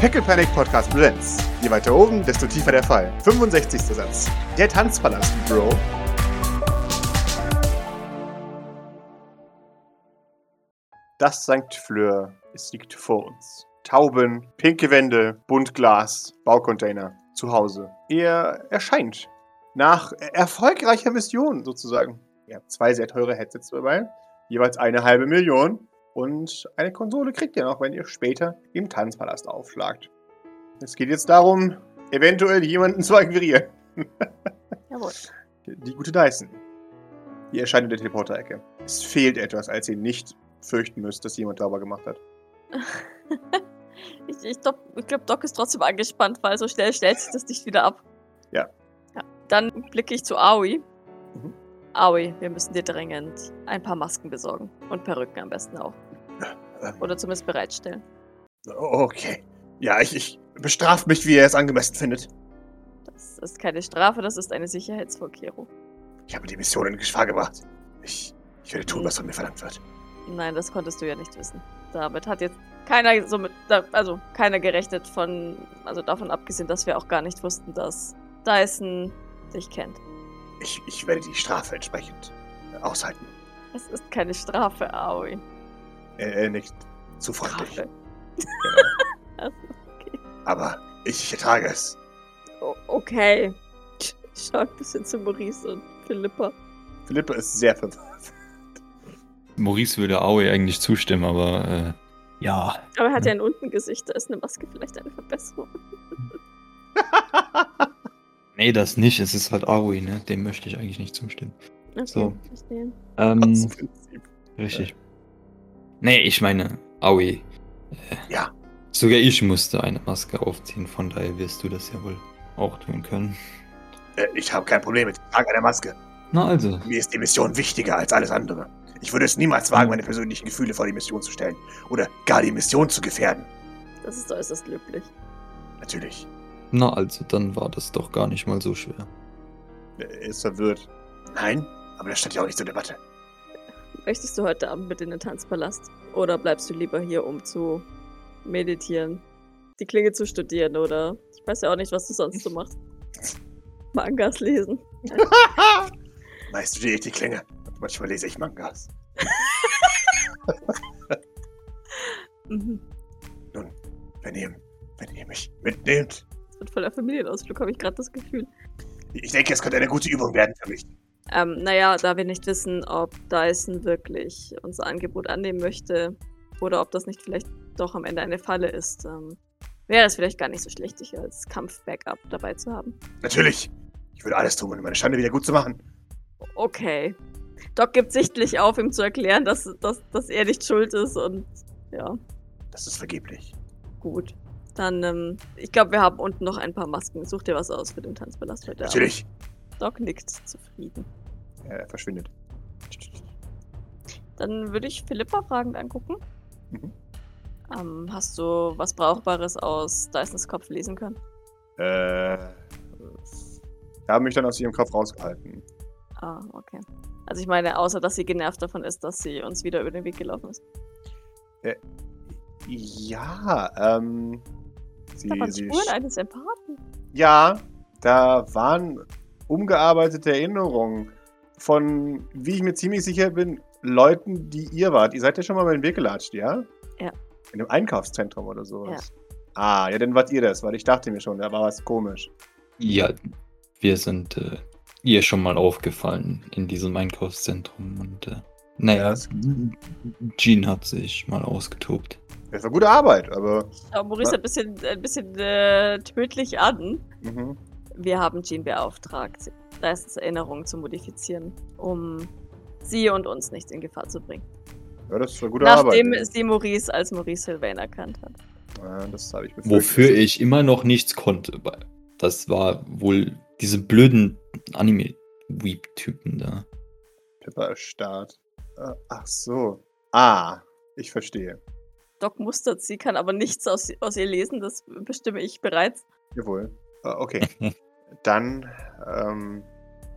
Pickle Panic Podcast Blends. Je weiter oben, desto tiefer der Fall. 65. Satz. Der Tanzpalast, Bro. Das St. Fleur, es liegt vor uns. Tauben, pinke Wände, Buntglas, Baucontainer, zu Hause. Er erscheint. Nach erfolgreicher Mission sozusagen. Ihr habt zwei sehr teure Headsets dabei, jeweils eine halbe Million. Und eine Konsole kriegt ihr noch, wenn ihr später im Tanzpalast aufschlagt. Es geht jetzt darum, eventuell jemanden zu akquirieren. Jawohl. Die gute Dyson. Die erscheint in der Teleporter-Ecke. Es fehlt etwas, als ihr nicht fürchten müsst, dass jemand sauber gemacht hat. ich ich glaube, glaub, Doc ist trotzdem angespannt, weil so schnell stellt sich das nicht wieder ab. Ja. ja. Dann blicke ich zu Aoi. Mhm. Aoi, wir müssen dir dringend ein paar Masken besorgen. Und Perücken am besten auch. Ähm, Oder zumindest bereitstellen. Okay. Ja, ich, ich bestraft mich, wie er es angemessen findet. Das ist keine Strafe, das ist eine Sicherheitsvorkehrung. Ich habe die Mission in Gefahr gebracht. Ich, ich werde tun, was von mir verlangt wird. Nein, das konntest du ja nicht wissen. Damit hat jetzt keiner so mit, also keiner gerechnet von, also davon abgesehen, dass wir auch gar nicht wussten, dass Dyson dich kennt. Ich, ich werde die Strafe entsprechend aushalten. Es ist keine Strafe, Aoi. Er, er nickt zu freundlich. Genau. Also, okay. Aber ich ertrage es. O okay. Ich schau ein bisschen zu Maurice und Philippa. Philippe ist sehr verwirrt. Maurice würde Aoi eigentlich zustimmen, aber äh, ja. Aber er hat ja ein Untengesicht, da ist eine Maske vielleicht eine Verbesserung. Nee, das nicht. Es ist halt Aoi, ne? Dem möchte ich eigentlich nicht zustimmen. Okay, So. verstehe. Ähm, richtig. Nee, ich meine, Aoi. Ja, Sogar ich musste eine Maske aufziehen, von daher wirst du das ja wohl auch tun können. äh, ich habe kein Problem mit dem Tragen einer Maske. Na also. Mir ist die Mission wichtiger als alles andere. Ich würde es niemals wagen, meine persönlichen Gefühle vor die Mission zu stellen. Oder gar die Mission zu gefährden. Das ist äußerst löblich. Natürlich. Na also, dann war das doch gar nicht mal so schwer. Er ist verwirrt. Nein, aber das stand ja auch nicht zur Debatte. Möchtest du heute Abend mit in den Tanzpalast? Oder bleibst du lieber hier, um zu meditieren? Die Klinge zu studieren, oder? Ich weiß ja auch nicht, was du sonst so machst. Mangas lesen. Weißt du, die die Klinge? Manchmal lese ich Mangas. Mhm. Nun, wenn ihr, wenn ihr mich mitnehmt, Das wird voller Familienausflug, habe ich gerade das Gefühl. ich denke, es könnte eine gute Übung werden für mich. Ähm, naja, da wir nicht wissen, ob Dyson wirklich unser Angebot annehmen möchte oder ob das nicht vielleicht doch am Ende eine Falle ist, ähm, wäre es vielleicht gar nicht so schlecht, dich als Kampf-Backup dabei zu haben. Natürlich. Ich würde alles tun, um meine Schande wieder gut zu machen. Okay. Doc gibt sichtlich auf, ihm zu erklären, dass, dass, dass er nicht schuld ist und ja, Das ist vergeblich. gut. Dann, ähm, ich glaube, wir haben unten noch ein paar Masken. Such dir was aus für den Tanzpalast heute Abend. Natürlich. Doc nickt zufrieden. Er verschwindet. Dann würde ich Philippa fragend angucken. Mhm. Ähm, hast du was Brauchbares aus Dysons Kopf lesen können? Äh. Wir haben mich dann aus ihrem Kopf rausgehalten. Ah, okay. Also ich meine, außer dass sie genervt davon ist, dass sie uns wieder über den Weg gelaufen ist. Ja, ähm. Sie, Da waren sie, Spuren eines Empathen. ja, da waren umgearbeitete Erinnerungen von, wie ich mir ziemlich sicher bin, Leuten, die ihr wart. Ihr seid ja schon mal über den Weg gelatscht, ja? Ja. In einem Einkaufszentrum oder sowas. Ah, ja, dann wart ihr das, weil ich dachte mir schon, da war was komisch. Ja, wir sind äh, ihr schon mal aufgefallen in diesem Einkaufszentrum und äh, naja, Jean hat sich mal ausgetobt. Das war gute Arbeit, aber. Aber Maurice ein bisschen, ein bisschen äh, tödlich an. Mhm. Wir haben Jean beauftragt, Dysons Erinnerungen zu modifizieren, um sie und uns nicht in Gefahr zu bringen. Ja, das war gute Nachdem Arbeit. sie Maurice als Maurice Sylvain erkannt hat. Ja, das habe ich befürchtet. Wofür ich immer noch nichts konnte. weil Das war wohl diese blöden Anime-Weep-Typen da. Pippa erstarrt. Äh, Ach so. Ah, ich verstehe. Doc mustert sie, kann aber nichts aus, aus ihr lesen, das bestimme ich bereits. Jawohl. Äh, Okay. Dann, ähm,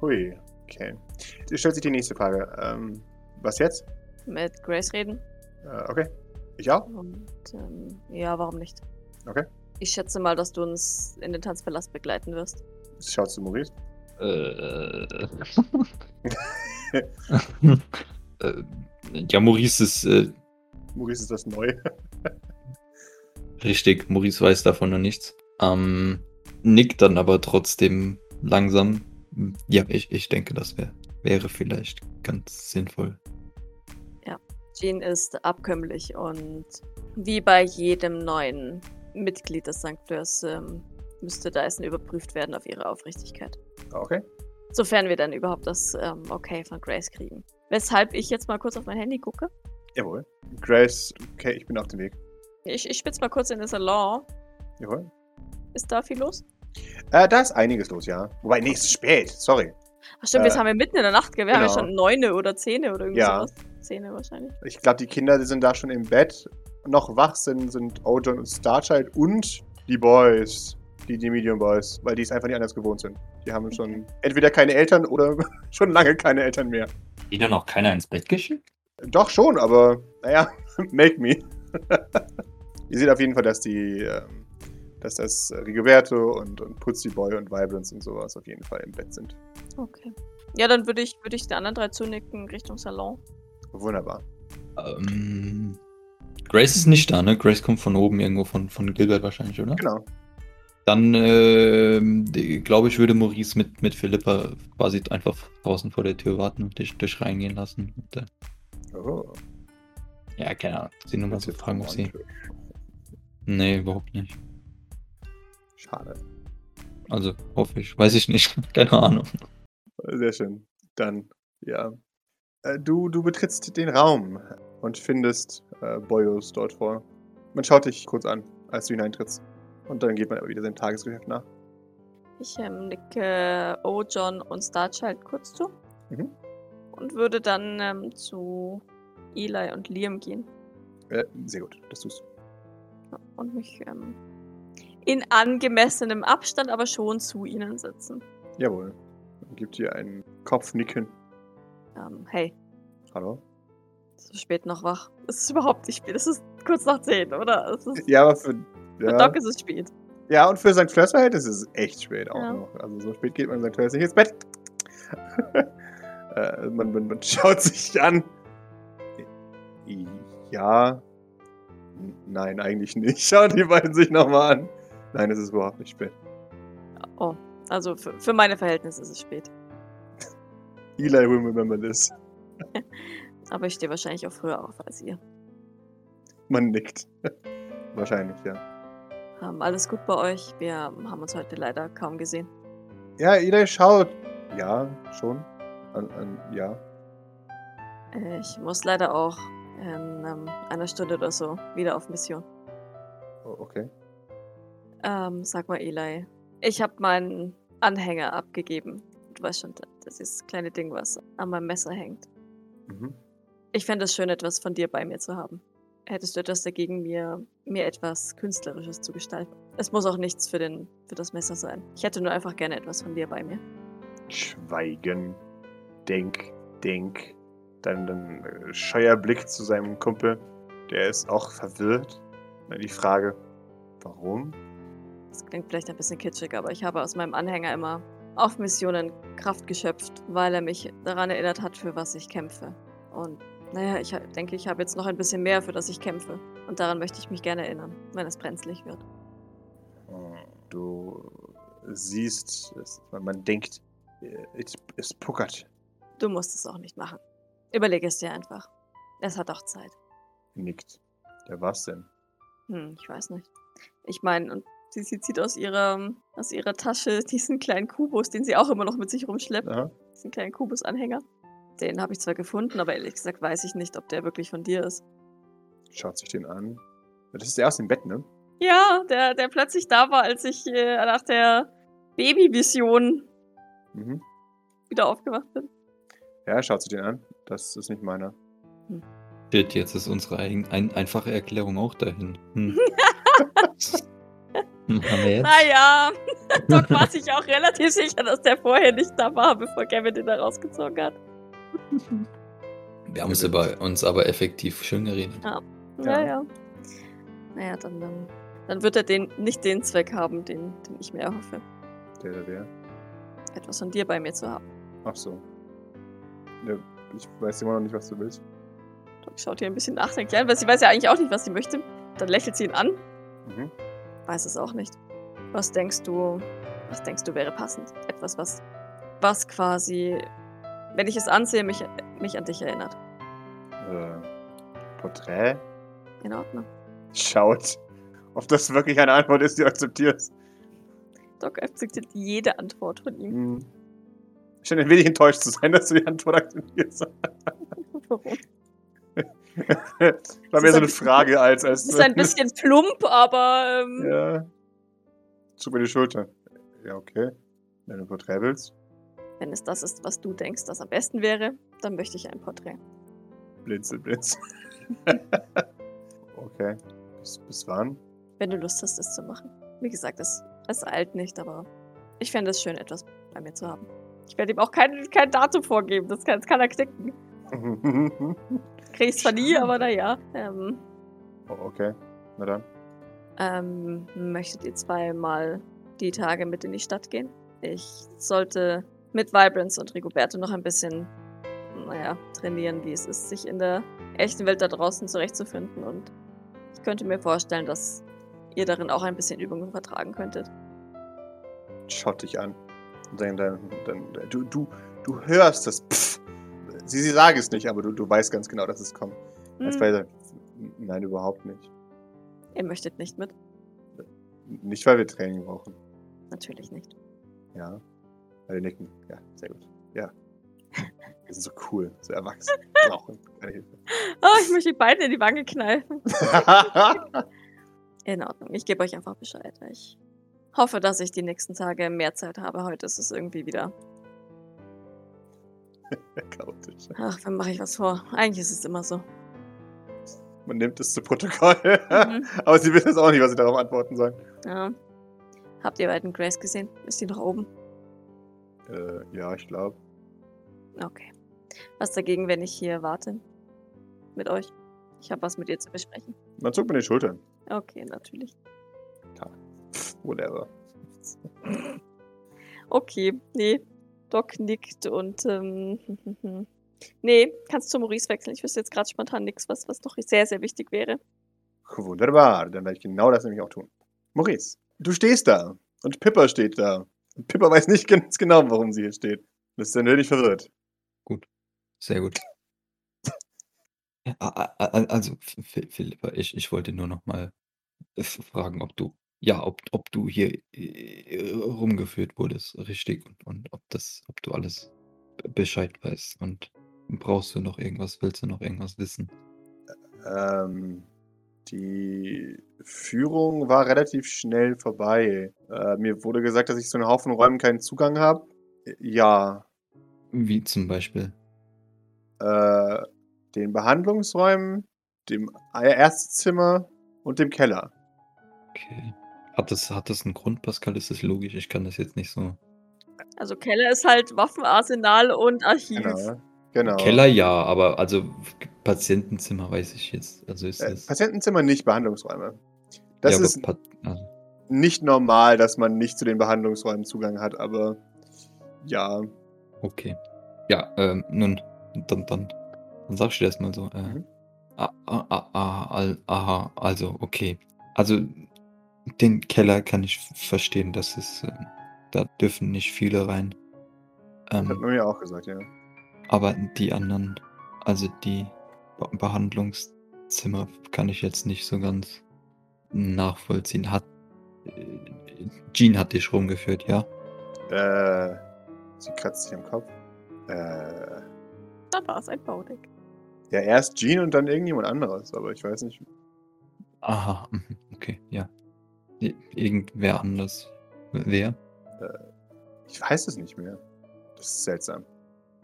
hui, okay. Jetzt stellt sich die nächste Frage. Ähm, was jetzt? Mit Grace reden. Äh, okay. Ich auch? Und ähm, ja, warum nicht? Ich schätze mal, dass du uns in den Tanzpalast begleiten wirst. Schaut zu Maurice. Äh, äh, ja, Maurice ist äh, Maurice ist das neu. richtig. Maurice weiß davon noch nichts. Ähm, nickt dann aber trotzdem langsam. Ja, ich, ich denke, das wär, wäre vielleicht ganz sinnvoll. Jean ist abkömmlich und wie bei jedem neuen Mitglied des St. Fleurs ähm, müsste Dyson überprüft werden auf ihre Aufrichtigkeit. Okay. Sofern wir dann überhaupt das ähm, Okay von Grace kriegen. Weshalb ich jetzt mal kurz auf mein Handy gucke. Jawohl. Grace, okay, ich bin auf dem Weg. Ich, ich spitze mal kurz in den Salon. Jawohl. Ist da viel los? Äh, da ist einiges los, ja. Wobei, nee, es ist spät. Sorry. Ach stimmt, Äh, jetzt haben wir mitten in der Nacht, gell? Wir haben ja genau. schon neune oder zehne oder irgendwie Ja. sowas. Zehne wahrscheinlich. Ich glaube, die Kinder die sind da schon im Bett. Noch wach sind, sind Ojon und Starchild und die Boys. Die, die Medium Boys. Weil die es einfach nicht anders gewohnt sind. Die haben schon entweder keine Eltern oder schon lange keine Eltern mehr. Die dann auch keiner ins Bett geschickt? Doch schon, aber naja, make me. Ihr seht auf jeden Fall, dass die, ähm, dass das Rigoberto und, und Putzi Boy und Vibrance und sowas auf jeden Fall im Bett sind. Okay. Ja, dann würde ich, würde ich den anderen drei zunicken Richtung Salon. Wunderbar. Ähm, Grace ist nicht da, ne? Grace kommt von oben irgendwo von, von Gilbert wahrscheinlich, oder? Genau. Dann, ähm, glaube ich, würde Maurice mit, mit Philippa quasi einfach draußen vor der Tür warten und dich, dich reingehen lassen. Und, äh, Oh, ja, keine Ahnung. Sie nur mal ist fragen, ob sie. Nee, überhaupt nicht. Schade. Also, hoffe ich. Weiß ich nicht. keine Ahnung. Sehr schön. Dann, ja. Äh, Du, du betrittst den Raum und findest äh, Boyos dort vor. Man schaut dich kurz an, als du hineintrittst. Und dann geht man aber wieder seinem Tagesgeschäft nach. Ich ähm, nicke Ojon und Starchild kurz zu. Mhm. Und würde dann ähm, zu Eli und Liam gehen. Äh, sehr gut, das tust du. Und mich ähm, in angemessenem Abstand, aber schon zu ihnen setzen. Jawohl. Dann gibt dir einen Kopfnicken. Ähm, hey, Hallo? so spät noch wach. Es ist überhaupt nicht spät. Es ist kurz nach zehn, oder? Es ist, Ja, aber für. Für Ja, Doc ist es spät. ja und für St. Fleurs Verhältnis ist es echt spät auch Ja. noch. Also so spät geht man in St. Fleurs nicht ins Bett. äh, man, man, man schaut sich an. Ja. Nein, eigentlich nicht. Schauen die beiden sich nochmal an. Nein, es ist überhaupt nicht spät. Oh, also für, für meine Verhältnisse ist es spät. Eli will remember this. Aber ich stehe wahrscheinlich auch früher auf als ihr. Man nickt. Wahrscheinlich, ja. Ähm, alles gut bei euch? Wir haben uns heute leider kaum gesehen. Ja, Eli schaut. Ja, schon. An, an, ja. Äh, ich muss leider auch in ähm, einer Stunde oder so wieder auf Mission. Oh, okay. Ähm, sag mal, Eli. Ich habe meinen Anhänger abgegeben. Du weißt schon, das ist das kleine Ding, was an meinem Messer hängt. Mhm. Ich fände es schön, etwas von dir bei mir zu haben. Hättest du etwas dagegen, mir, mir etwas Künstlerisches zu gestalten? Es muss auch nichts für, den, für das Messer sein. Ich hätte nur einfach gerne etwas von dir bei mir. Schweigen. Denk, denk. Dann, dann äh, scheuer Blick zu seinem Kumpel. Der ist auch verwirrt. Dann die Frage, warum? Das klingt vielleicht ein bisschen kitschig, aber ich habe aus meinem Anhänger immer auf Missionen Kraft geschöpft, weil er mich daran erinnert hat, für was ich kämpfe. Und naja, ich denke, ich habe jetzt noch ein bisschen mehr, für das ich kämpfe. Und daran möchte ich mich gerne erinnern, wenn es brenzlig wird. Du siehst, es, man, man denkt, äh, es, es puckert. Du musst es auch nicht machen. Überlege es dir einfach. Es hat auch Zeit. Nickt. Ja, was denn? Hm, ich weiß nicht. Ich meine, und sie, sie zieht aus ihrer, aus ihrer Tasche diesen kleinen Kubus, den sie auch immer noch mit sich rumschleppt. Aha. Diesen kleinen Kubus-Anhänger. Den habe ich zwar gefunden, aber ehrlich gesagt weiß ich nicht, ob der wirklich von dir ist. Schaut sich den an. Das ist der aus dem Bett, ne? Ja, der, der plötzlich da war, als ich äh, nach der Babyvision Mhm. wieder aufgewacht bin. Ja, schaut sich den an. Das ist nicht meiner. Shit, jetzt ist unsere ein, ein, einfache Erklärung auch dahin. Hm. Jetzt? Naja, Doc war sich auch relativ sicher, dass der vorher nicht da war, bevor Kevin den da rausgezogen hat. Wir haben uns aber, uns aber effektiv schön geredet. Naja. Naja, dann, dann dann wird er den, nicht den Zweck haben, den, den ich mir erhoffe. Der, der, der. Etwas von dir bei mir zu haben. Ach so. Ja, ich weiß immer noch nicht, was du willst. Doc schaut ihr ein bisschen nachdenklich an, weil sie weiß ja eigentlich auch nicht, was sie möchte. Dann lächelt sie ihn an. Mhm. Weiß es auch nicht. Was denkst du, was denkst du wäre passend? Etwas, was, was quasi, wenn ich es ansehe, mich, mich an dich erinnert. Äh, Porträt? In Ordnung. Schaut, ob das wirklich eine Antwort ist, die du akzeptierst. Doc akzeptiert jede Antwort von ihm. Hm. Ich scheine ein wenig enttäuscht zu sein, dass du die Antwort akzeptierst. Warum? War mehr so eine Frage als. als Das ist ein bisschen plump, aber ähm, Ja. Zug mir die Schulter. Ja, okay. Wenn du ein Porträt willst, wenn es das ist, was du denkst, das am besten wäre, dann möchte ich ein Porträt. blinzel, blinzel. okay. Bis, bis wann? Wenn du Lust hast, es zu machen. Wie gesagt, es, es eilt nicht, aber ich fände es schön, etwas bei mir zu haben. Ich werde ihm auch kein, kein Datum vorgeben, das kann, das kann er knicken. Krieg ich zwar nie, aber naja. Ähm, oh, okay. Na dann. ähm, möchtet ihr zweimal die Tage mit in die Stadt gehen? Ich sollte mit Vibrance und Rigoberto noch ein bisschen, naja, trainieren, wie es ist, sich in der echten Welt da draußen zurechtzufinden. Und ich könnte mir vorstellen, dass ihr darin auch ein bisschen Übung vertragen könntet. Schaut dich an. Dann, dann, dann, du, du, du hörst das. Pff. Sie, sie sagen es nicht, aber du, du weißt ganz genau, dass es kommt. Als Hm, bei Nein, überhaupt nicht. ihr möchtet nicht mit? Nicht, weil wir Training brauchen. Natürlich nicht. Ja. Alle nicken. Ja, sehr gut. Ja. Wir sind so cool, so erwachsen. Brauchen keine Hilfe. Oh, ich möchte die beiden in die Wange kneifen. In Ordnung. Ich gebe euch einfach Bescheid. Ich hoffe, dass ich die nächsten Tage mehr Zeit habe. Heute ist es irgendwie wieder. Chaotisch. Ach, wann mache ich was vor? Eigentlich ist es immer so. Man nimmt es zu Protokoll. Mhm. Aber sie wissen jetzt auch nicht, was sie darauf antworten sollen. Ja. Habt ihr beiden Grace gesehen? Ist die noch oben? Äh, ja, ich glaube. Okay. Was dagegen, wenn ich hier warte? Mit euch? Ich habe was mit ihr zu besprechen. Man zuckt mir die Schultern. Okay, natürlich. Pff, whatever. Okay, nee. Doc nickt und ähm, nee, kannst zu Maurice wechseln. Ich wüsste jetzt gerade spontan nichts, was, was doch sehr, sehr wichtig wäre. Wunderbar, dann werde ich genau das nämlich auch tun. Maurice, du stehst da und Pippa steht da. Und Pippa weiß nicht ganz genau, warum sie hier steht. Das ist dann wirklich verwirrt. Sehr gut. A- a- Also, Philippa, ich, ich wollte nur noch mal fragen, ob du, ja, ob, ob du hier äh, rumgeführt wurdest, richtig, und, und ob das, ob du alles Bescheid weißt und brauchst du noch irgendwas, willst du noch irgendwas wissen? Ähm, die Führung war relativ schnell vorbei. Äh, mir wurde gesagt, dass ich zu einem Haufen Räumen keinen Zugang habe. Ja. Wie zum Beispiel? Äh, den Behandlungsräumen, dem Ärztezimmer und dem Keller. Okay. Hat das, hat das einen Grund, Pascal? Ist das logisch? Ich kann das jetzt nicht so. Also Keller ist halt Waffenarsenal und Archiv. Genau. genau. Keller ja, aber also Patientenzimmer weiß ich jetzt. Also ist Äh, das. Patientenzimmer nicht Behandlungsräume. Das ja, ist also, nicht normal, dass man nicht zu den Behandlungsräumen Zugang hat, aber ja. okay. Ja, ähm, nun, dann, dann, dann sagst du das mal so. Äh, Mhm. ah, ah, ah, ah, aha, also, okay. Also, den Keller kann ich verstehen, dass es, ähm, da dürfen nicht viele rein. Das hat Ähm, man mir auch gesagt, ja. aber die anderen, also die Be Behandlungszimmer kann ich jetzt nicht so ganz nachvollziehen. Hat, äh, Jean hat dich rumgeführt, ja? Äh, sie kratzt sich am Kopf. Äh, Dann war es ein Baudeck. ja, erst Jean und dann irgendjemand anderes, aber ich weiß nicht. Aha, mhm, okay, ja. Irgendwer anders. Wer? Ich weiß es nicht mehr. Das ist seltsam.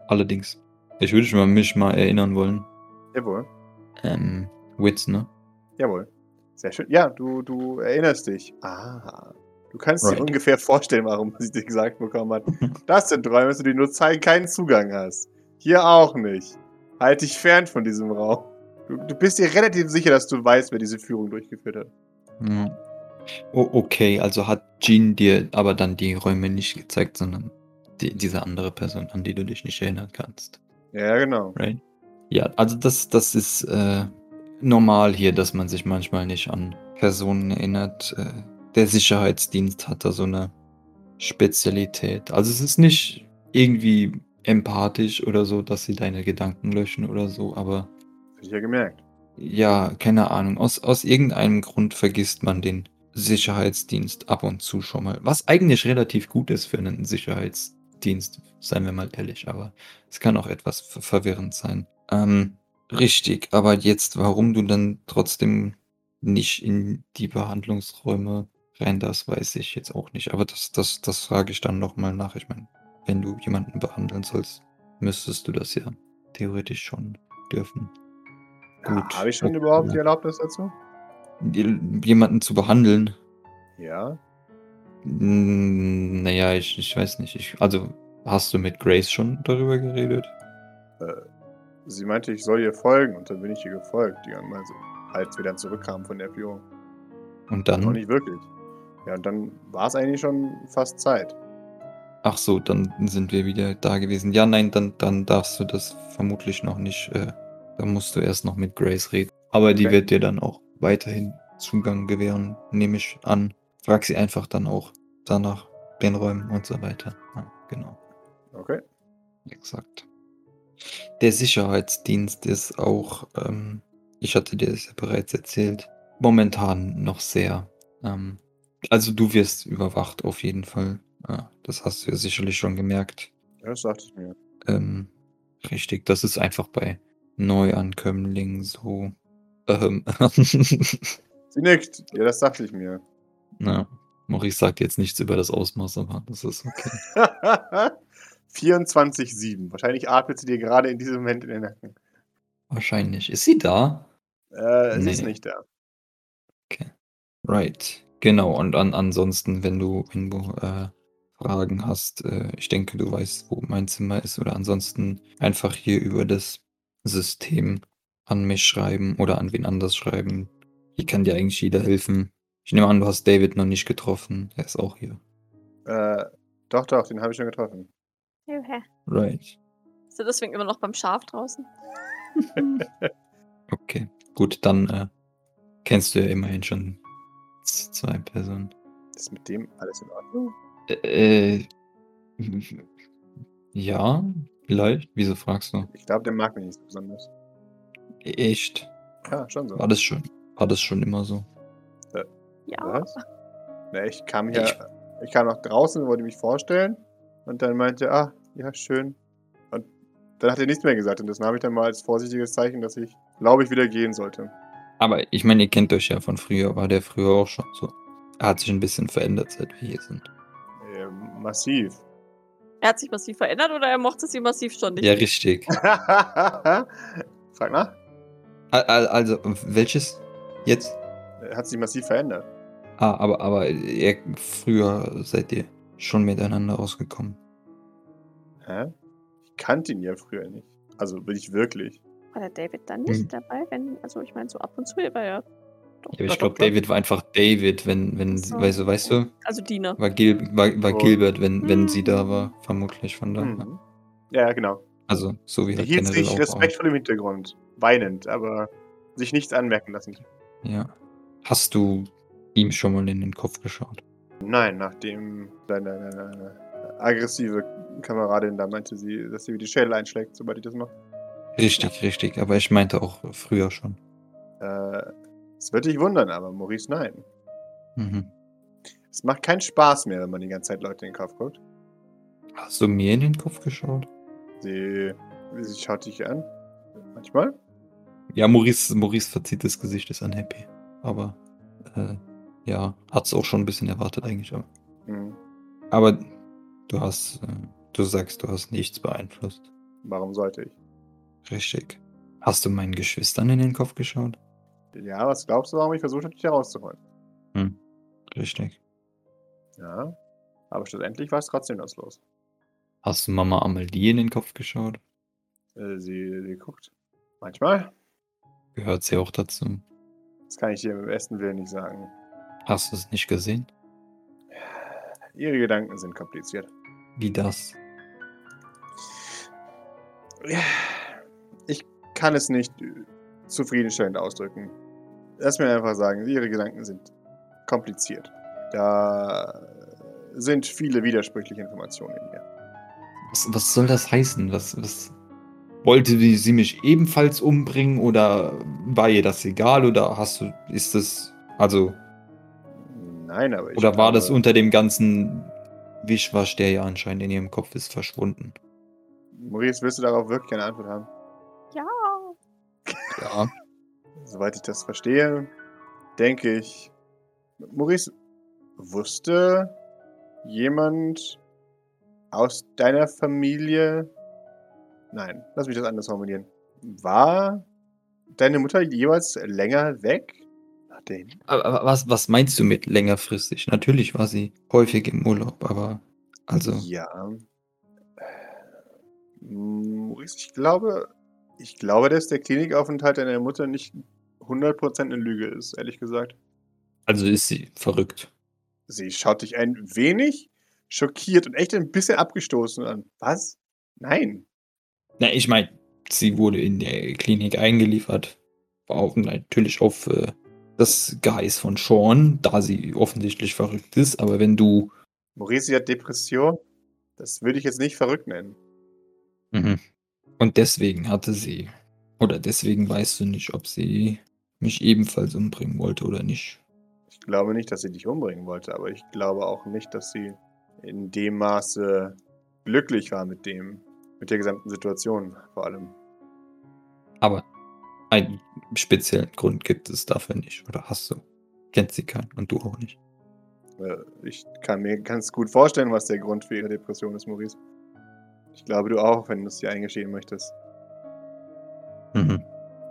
Allerdings. Ich würde mal- mich mal erinnern wollen. Jawohl. Ähm, Witz, ne? Jawohl. Sehr schön. Ja, du, du erinnerst dich. Ah. Du kannst dir Right. ungefähr vorstellen, warum sie dir gesagt bekommen hat. Das sind Räume, zu denen du zeigen keinen Zugang hast. Hier auch nicht. Halt dich fern von diesem Raum. Du, du bist dir relativ sicher, dass du weißt, wer diese Führung durchgeführt hat. Ja. Oh, okay, also hat Jean dir aber dann die Räume nicht gezeigt, sondern die, diese andere Person, an die du dich nicht erinnern kannst. Ja, genau. Right? Ja, also das, das ist äh, normal hier, dass man sich manchmal nicht an Personen erinnert. Äh, der Sicherheitsdienst hat da so eine Spezialität. Also es ist nicht irgendwie empathisch oder so, dass sie deine Gedanken löschen oder so, aber Hab ich ja gemerkt. ja, keine Ahnung. Aus, aus irgendeinem Grund vergisst man den Sicherheitsdienst ab und zu schon mal. Was eigentlich relativ gut ist für einen Sicherheitsdienst, seien wir mal ehrlich, aber es kann auch etwas ver- verwirrend sein. Ähm, richtig, aber jetzt, warum du dann trotzdem nicht in die Behandlungsräume rein darfst, weiß ich jetzt auch nicht. Aber das, das, das frage ich dann nochmal nach. Ich meine, wenn du jemanden behandeln sollst, müsstest du das ja theoretisch schon dürfen. Gut. Habe ich schon überhaupt die Erlaubnis dazu? Jemanden zu behandeln? Ja. Mm, Naja, ich, ich weiß nicht. Ich, also, hast du mit Grace schon darüber geredet? Äh, sie meinte, ich soll ihr folgen und dann bin ich ihr gefolgt, die ganze also, als wir dann zurückkamen von der FIO. Und Noch dann? nicht wirklich. Ja, und dann war es eigentlich schon fast Zeit. Ach so, dann sind wir wieder da gewesen. Ja, nein, dann, dann darfst du das vermutlich noch nicht. Äh, da musst du erst noch mit Grace reden. Aber die Okay. wird dir dann auch weiterhin Zugang gewähren, nehme ich an. Frag sie einfach dann auch danach den Räumen und so weiter. Ja, genau. Okay. Exakt. Der Sicherheitsdienst ist auch, ähm, ich hatte dir das ja bereits erzählt, momentan noch sehr. Ähm, also du wirst überwacht auf jeden Fall. Ja, das hast du ja sicherlich schon gemerkt. Ja, das dachte ich mir. Ähm, richtig, das ist einfach bei Neuankömmlingen so. Ähm, Sie nickt. Ja, das dachte ich mir. na, Maurice sagt jetzt nichts über das Ausmaß, aber das ist okay. 24-7. Wahrscheinlich atmet sie dir gerade in diesem Moment in den Nacken. Wahrscheinlich. Ist sie da? Äh, sie ist Nee. nicht da. Okay. Right. Genau. Und an, ansonsten, wenn du, wenn du äh, Fragen hast, äh, ich denke, du weißt, wo mein Zimmer ist, oder ansonsten einfach hier über das System an mich schreiben oder an wen anders schreiben. Hier kann dir eigentlich jeder helfen. Ich nehme an, du hast David noch nicht getroffen. Er ist auch hier. Äh, doch, doch, den habe ich schon getroffen. Okay. Right. Ist er deswegen immer noch beim Schaf draußen? Okay. Gut, dann äh, kennst du ja immerhin schon zwei Personen. Ist mit dem alles in Ordnung? Äh, äh, ja, vielleicht. Wieso fragst du? Ich glaube, der mag mich nicht so besonders. Echt? Ja, schon so. War das schon, war das schon immer so? Ja. Was? Na, ich kam hier, ich kam nach draußen, wollte mich vorstellen und dann meinte er, ah, ja, schön. Und dann hat er nichts mehr gesagt und das nahm ich dann mal als vorsichtiges Zeichen, dass ich, glaube ich, wieder gehen sollte. Aber ich meine, ihr kennt euch ja von früher. War der früher auch schon so? Er hat sich ein bisschen verändert, seit wir hier sind. Äh, massiv. Er hat sich massiv verändert oder er mochte sie massiv schon nicht? Ja, richtig. Frag nach. Al- al- Also, welches? Jetzt? Er hat sich massiv verändert. Ah, aber, aber ihr, früher seid ihr schon miteinander ausgekommen. Hä? Ich kannte ihn ja früher nicht. Also bin ich wirklich. War der David dann nicht Hm. dabei? Wenn, also ich meine, so ab und zu war er. Doch, Ja, aber ich glaube. David war einfach David, wenn, wenn, So. weißt du, weißt du? Also Diener. War, Gil, war, war Oh. Gilbert, wenn, wenn sie da Mhm. war, vermutlich von da. Mhm. Ja, genau. Also, so wie Er halt hielt sich respektvoll im Hintergrund. Weinend, aber sich nichts anmerken lassen. Ja. Hast du ihm schon mal in den Kopf geschaut? Nein, nachdem deine, aggressive Kameradin da meinte, sie, dass sie mir die Schädel einschlägt, sobald ich das mache. Richtig, richtig. Aber ich meinte auch früher schon. Äh, es wird dich wundern, aber Maurice, nein. Mhm. Es macht keinen Spaß mehr, wenn man die ganze Zeit Leute in den Kopf guckt. Hast du mir in den Kopf geschaut? Sie, sie schaut dich an. Manchmal. Ja, Maurice, Maurice verzieht das Gesicht, ist unhappy. Aber, äh, ja, hat's auch schon ein bisschen erwartet eigentlich. Aber, Hm. aber du hast, äh, du sagst, du hast nichts beeinflusst. Warum sollte ich? Richtig. Hast du meinen Geschwistern in den Kopf geschaut? Ja, was glaubst du, warum ich versucht habe, dich herauszuholen? Hm. Richtig. Ja. Aber schlussendlich war es trotzdem was los. Hast du Mama Amelie in den Kopf geschaut? Äh, sie, sie guckt. Manchmal. Gehört sie auch dazu? Das kann ich dir im besten Willen nicht sagen. Hast du es nicht gesehen? Ihre Gedanken sind kompliziert. Wie das? Ich kann es nicht zufriedenstellend ausdrücken. Lass mir einfach sagen, Ihre Gedanken sind kompliziert. Da sind viele widersprüchliche Informationen in mir. Was, was soll das heißen? Was, was wollte die, sie mich ebenfalls umbringen oder war ihr das egal oder hast du ist das also Nein, aber ich oder war das glaube- unter dem ganzen Wischwasch, der ja anscheinend in ihrem Kopf ist, verschwunden? Maurice, willst du darauf wirklich eine Antwort haben? Ja. Ja. Soweit ich das verstehe, denke ich, Maurice, wusste jemand aus deiner Familie, nein, lass mich das anders formulieren, war deine Mutter jeweils länger weg? Nachdem? Aber, was, was meinst du mit längerfristig? Natürlich war sie häufig im Urlaub, aber also Ja. Maurice, ich glaube, ich glaube, dass der Klinikaufenthalt deiner Mutter nicht 100% eine Lüge ist, ehrlich gesagt. also ist sie verrückt. Sie schaut dich ein wenig schockiert und echt ein bisschen abgestoßen an. Was? Nein. Na, ich meine, sie wurde in der Klinik eingeliefert, war auch natürlich auf äh, das Geheiß von Sean, da sie offensichtlich verrückt ist, aber wenn du Maurice hat Depression. Das würde ich jetzt nicht verrückt nennen. Mhm. Und deswegen hatte sie, oder deswegen weißt du nicht, ob sie mich ebenfalls umbringen wollte oder nicht. Ich glaube nicht, dass sie dich umbringen wollte, aber ich glaube auch nicht, dass sie in dem Maße glücklich war mit dem, mit der gesamten Situation vor allem. Aber einen speziellen Grund gibt es dafür nicht, oder hast du? Kennt sie keinen und du auch nicht. Äh, Ich kann mir ganz gut vorstellen, was der Grund für ihre Depression ist, Maurice. Ich glaube, du auch, wenn du es dir eingestehen möchtest. Mhm.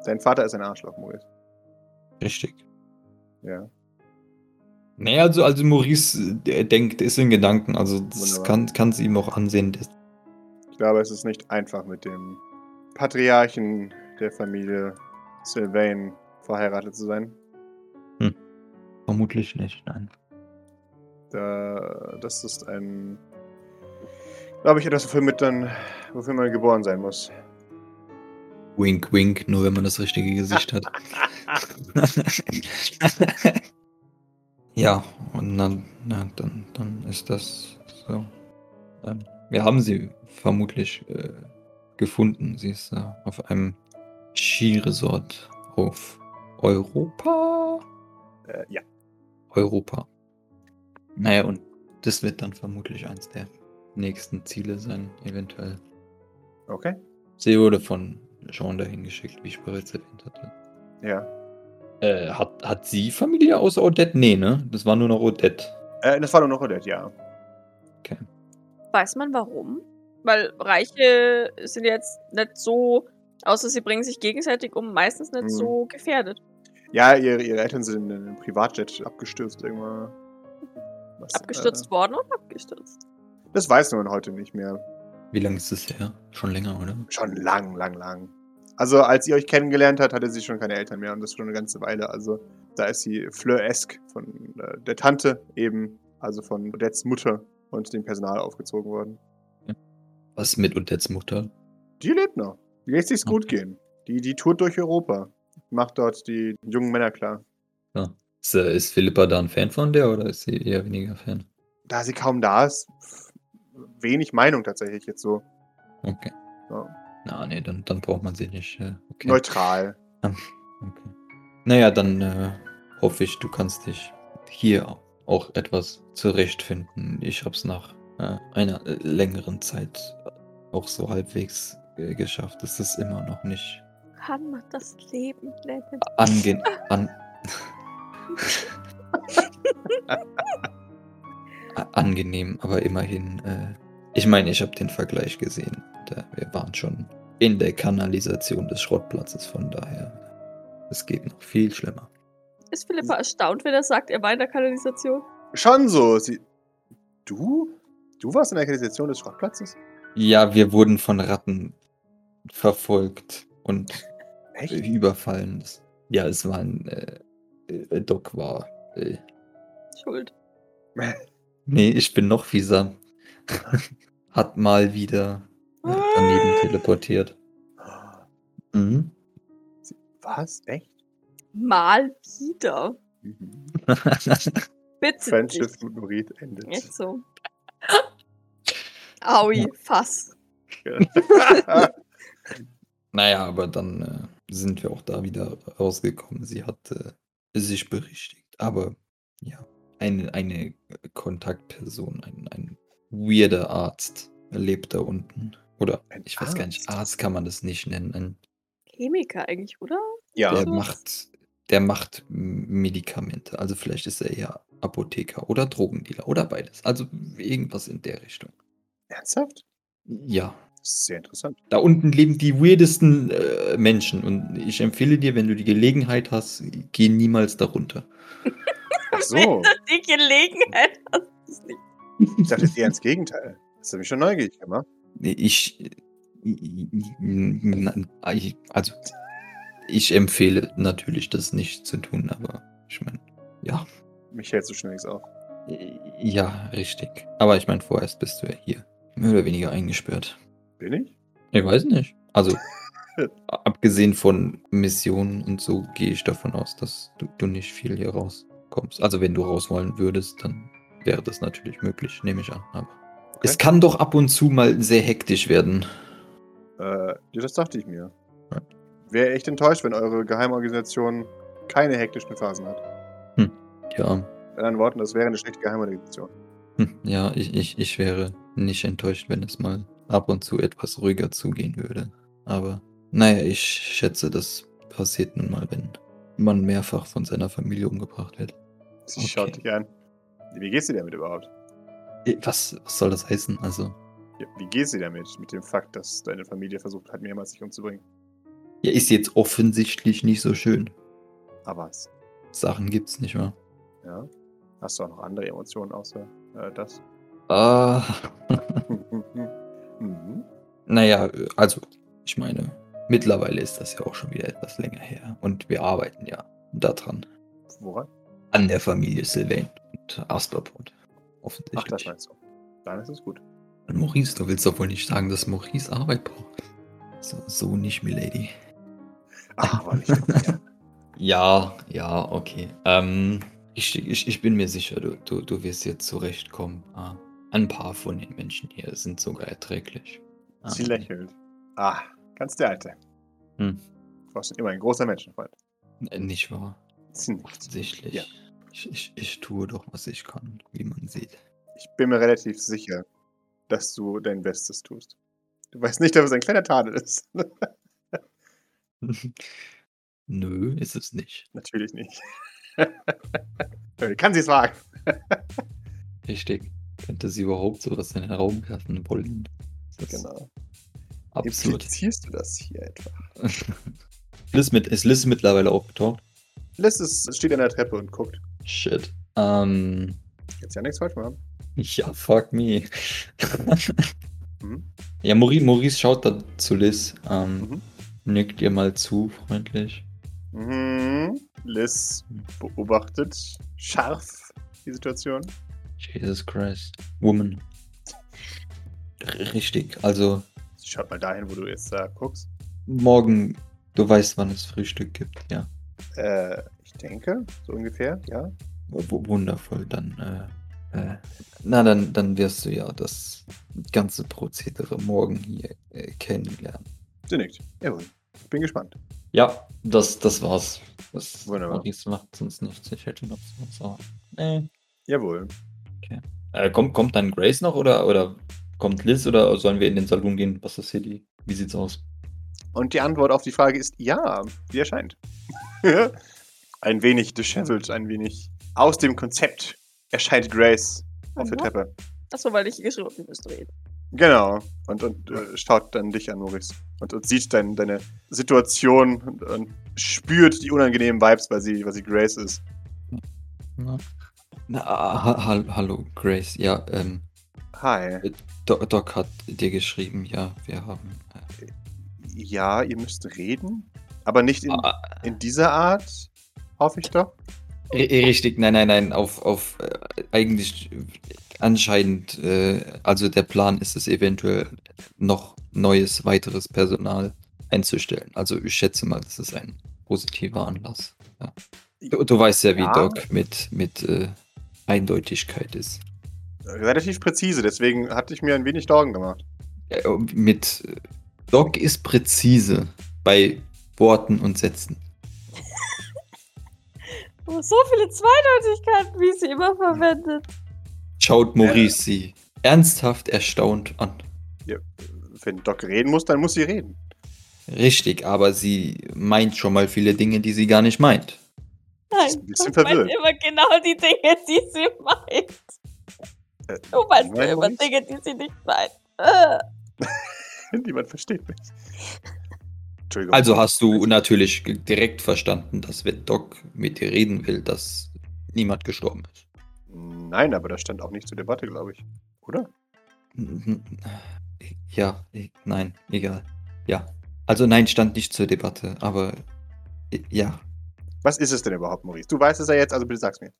Dein Vater ist ein Arschloch, Maurice. Richtig. Ja. Naja, also, also Maurice denkt, ist in Gedanken, also das Wunderbar. kann, kann sie ihm auch ansehen. Ich glaube, es ist nicht einfach mit dem Patriarchen der Familie Sylvain verheiratet zu sein. vermutlich nicht, nein. Da, das ist ein, glaube ich, etwas, wofür, mit dann, wofür man geboren sein muss. Wink, wink, nur wenn man das richtige Gesicht hat. ja, und dann, na, dann, dann ist das so. Ähm, wir haben sie vermutlich äh, gefunden. Sie ist äh, auf einem Skiresort auf Europa. Äh, ja. Europa. Naja, und das wird dann vermutlich eins der nächsten Ziele sein, eventuell. Okay. Sie wurde von Jean dahin geschickt, wie ich bereits erwähnt hatte. Ja. Äh, hat, hat sie Familie außer Odette? Nee, ne? Das war nur noch Odette. Äh, das war nur noch Odette, ja. Okay. Weiß man warum? Weil Reiche sind jetzt nicht so, außer sie bringen sich gegenseitig um, meistens nicht Mhm. so gefährdet. Ja, ihre, ihre Eltern sind in einem Privatjet abgestürzt irgendwann. Was, Abgestürzt worden und abgestürzt. Äh, das weiß man heute nicht mehr. Wie lange ist es her? Schon länger, oder? Schon lang, lang, lang. Also, als ihr euch kennengelernt habt, hatte sie schon keine Eltern mehr und das schon eine ganze Weile. Also, da ist sie Fleur-esque von äh, der Tante eben, also von Odettes Mutter und dem Personal aufgezogen worden. Was mit Odettes Mutter? Die lebt noch. Die lässt sich's gut Okay. gehen. Die, die tourt durch Europa. Macht dort die jungen Männer klar. Ist, äh, ist Philippa da ein Fan von der oder ist sie eher weniger Fan? Da sie kaum da ist, wenig Meinung tatsächlich jetzt so. Okay. Ja. Na, nee, dann, dann braucht man sie nicht. Okay. Neutral. okay. Naja, dann äh, hoffe ich, du kannst dich hier auch etwas zurechtfinden. Ich habe es nach äh, einer äh, längeren Zeit auch so halbwegs äh, geschafft. Es ist immer noch nicht Kann man das Leben nennen? ange an angenehm, aber immerhin. Äh, ich meine, ich habe den Vergleich gesehen. Da, wir waren schon in der Kanalisation des Schrottplatzes, von daher. Es geht noch viel schlimmer. Ist Philippa erstaunt, wenn er sagt, er war in der Kanalisation? Schon so. Sie, du? Du warst in der Kanalisation des Schrottplatzes? Ja, wir wurden von Ratten verfolgt und Echt? überfallen. Ja, es war ein. Äh, äh, Doc war äh, schuld. Nee, ich bin noch fieser. Hat mal wieder daneben teleportiert. Mhm. Was? Echt? Mal wieder. Mhm. Bitte. Friendship mit Norit endet. Echt so. Aui, Fass. Naja, aber dann äh, sind wir auch da wieder rausgekommen. Sie hat äh, sich berichtigt. Aber ja, eine, eine Kontaktperson, ein, ein weirder Arzt lebt da unten. Oder Ein ich weiß gar nicht, Arzt? Arzt kann man das nicht nennen. Ein, Chemiker eigentlich, oder? ja, der so. macht, der macht Medikamente. Also vielleicht ist er eher Apotheker oder Drogendealer oder beides. Also irgendwas in der Richtung. ernsthaft? Ja, Das ist sehr interessant. Da unten leben die weirdesten äh, Menschen und ich empfehle dir, wenn du die Gelegenheit hast, geh niemals darunter. Ach so, Wenn du die Gelegenheit hast, ist nicht. ich dachte eher ins Gegenteil. Das hat mich schon neugierig gemacht. Ich, ich also ich empfehle natürlich, das nicht zu tun, aber ich meine, ja, Mich hält so schnell nichts auf. ja, richtig. Aber ich meine, vorerst bist du ja hier mehr oder weniger eingesperrt. Bin ich? Ich weiß nicht. Also, abgesehen von Missionen und so, gehe ich davon aus, dass du, du nicht viel hier rauskommst. Also, wenn du raus wollen würdest, dann wäre das natürlich möglich, nehme ich an. Aber Okay. es kann doch ab und zu mal sehr hektisch werden. Äh, ja, das dachte ich mir. Ja. Wäre echt enttäuscht, wenn eure Geheimorganisation keine hektischen Phasen hat. Ja, In anderen Worten, das wäre eine schlechte Geheimorganisation. hm, ja, ich, ich, ich wäre nicht enttäuscht, wenn es mal ab und zu etwas ruhiger zugehen würde. Aber naja, ich schätze, das passiert nun mal, wenn man mehrfach von seiner Familie umgebracht wird. Sie Okay. schaut dich an. Wie geht's dir damit überhaupt? Eh, Was, was soll das heißen? Also, Ja, wie geht's dir damit? Mit dem Fakt, dass deine Familie versucht hat, mehrmals dich umzubringen. ja, ist jetzt offensichtlich nicht so schön. Aber was? Sachen gibt's nicht mehr. Ja? Hast du auch noch andere Emotionen außer äh, das? Ah, mhm. naja, also, ich meine, mittlerweile ist das ja auch schon wieder etwas länger her. Und wir arbeiten ja daran. Woran? An der Familie Sylvain und Asperport. Offensichtlich. Ach, das meinst du. Dann ist es gut. Und Maurice, du willst doch wohl nicht sagen, dass Maurice Arbeit braucht. So, so nicht, Milady. Ach, aber nicht. Ja, ja, okay. Ähm, ich, ich, ich bin mir sicher, du, du, du wirst jetzt zurechtkommen. Ah, ein paar von den Menschen hier sind sogar erträglich. Ah, Sie lächelt. Ah, ganz der Alte. Hm. Du warst immer ein großer Menschenfreund. äh, Nicht wahr? Sie nicht. Offensichtlich. Ja. Ich, ich, ich tue doch, was ich kann, wie man sieht. Ich bin mir relativ sicher, dass du dein Bestes tust. Du weißt nicht, dass es ein kleiner Tadel ist. Nö, ist es nicht. Natürlich nicht. Kann sie es wagen? Richtig. Könnte sie überhaupt sowas in den Raum werfen wollen? Das Genau. absurd. Implizierst du das hier etwa? Liz mit, ist Liz mittlerweile aufgetaucht? Liz ist, steht an der Treppe und guckt. Shit. Ähm, Jetzt ja nichts falsch machen. ja, fuck me. Mhm. ja, Maurice, Maurice schaut da zu Liz. Ähm, Mhm. Nickt ihr mal zu, freundlich. Mhm. Liz beobachtet scharf die Situation. Jesus Christ. Woman. R- Richtig. Also, schaut mal dahin, wo du jetzt da guckst. morgen, du weißt, wann es Frühstück gibt, ja. Äh, denke, so ungefähr, ja. Wundervoll, dann, äh, äh, na, dann, dann wirst du ja das ganze Prozedere morgen hier äh, kennenlernen. Sie nickt. Jawohl. Ich bin gespannt. Ja, das, das war's. Das Wunderbar. Maurice macht sonst nichts. Ich hätte noch was, aber. Nee. Jawohl. Äh, kommt, kommt dann Grace noch oder, oder kommt Liz oder sollen wir in den Salon gehen? Was ist hier die? Wie sieht's aus? Und die Antwort auf die Frage ist ja, sie erscheint. ein wenig disheveled, ein wenig aus dem Konzept erscheint Grace auf der Mhm. Treppe. Achso, weil ich geschrieben habe, müsst reden. Genau. Und, und äh, schaut dann dich an, Maurice. Und, und sieht dein, deine Situation und, und spürt die unangenehmen Vibes, weil sie, weil sie Grace ist. Na, na ha, ha, hallo, Grace. Ja, ähm, Hi. Doc, Doc hat dir geschrieben, ja, wir haben. Äh, Ja, ihr müsst reden, aber nicht in, ah, in dieser Art, hoffe ich doch. Richtig, nein, nein, nein, auf, auf äh, eigentlich anscheinend, äh, also der Plan ist es eventuell noch neues, weiteres Personal einzustellen. Also ich schätze mal, das ist ein positiver Anlass. Ja. Du, du, weißt ja, wie ja. Doc mit, mit äh, Eindeutigkeit ist. Relativ präzise, deswegen hatte ich mir ein wenig Sorgen gemacht. Ja, mit Doc ist präzise bei Worten und Sätzen. Oh, so viele Zweideutigkeiten, wie sie immer verwendet. Schaut Maurice sie ernsthaft erstaunt an. Ja, wenn Doc reden muss, dann muss sie reden. Richtig, aber sie meint schon mal viele Dinge, die sie gar nicht meint. Nein, ein bisschen verwirrt. immer genau die Dinge, die sie meint. Äh, du meinst immer Dinge, die sie nicht meint. Äh. Niemand versteht mich. Also hast du natürlich direkt verstanden, dass wenn Doc mit dir reden will, dass niemand gestorben ist. Nein, aber das stand auch nicht zur Debatte, glaube ich. Oder? Ja, nein, egal. Ja. Also nein, stand nicht zur Debatte, aber ja. Was ist es denn überhaupt, Maurice? Du weißt es ja jetzt, also bitte sag's mir.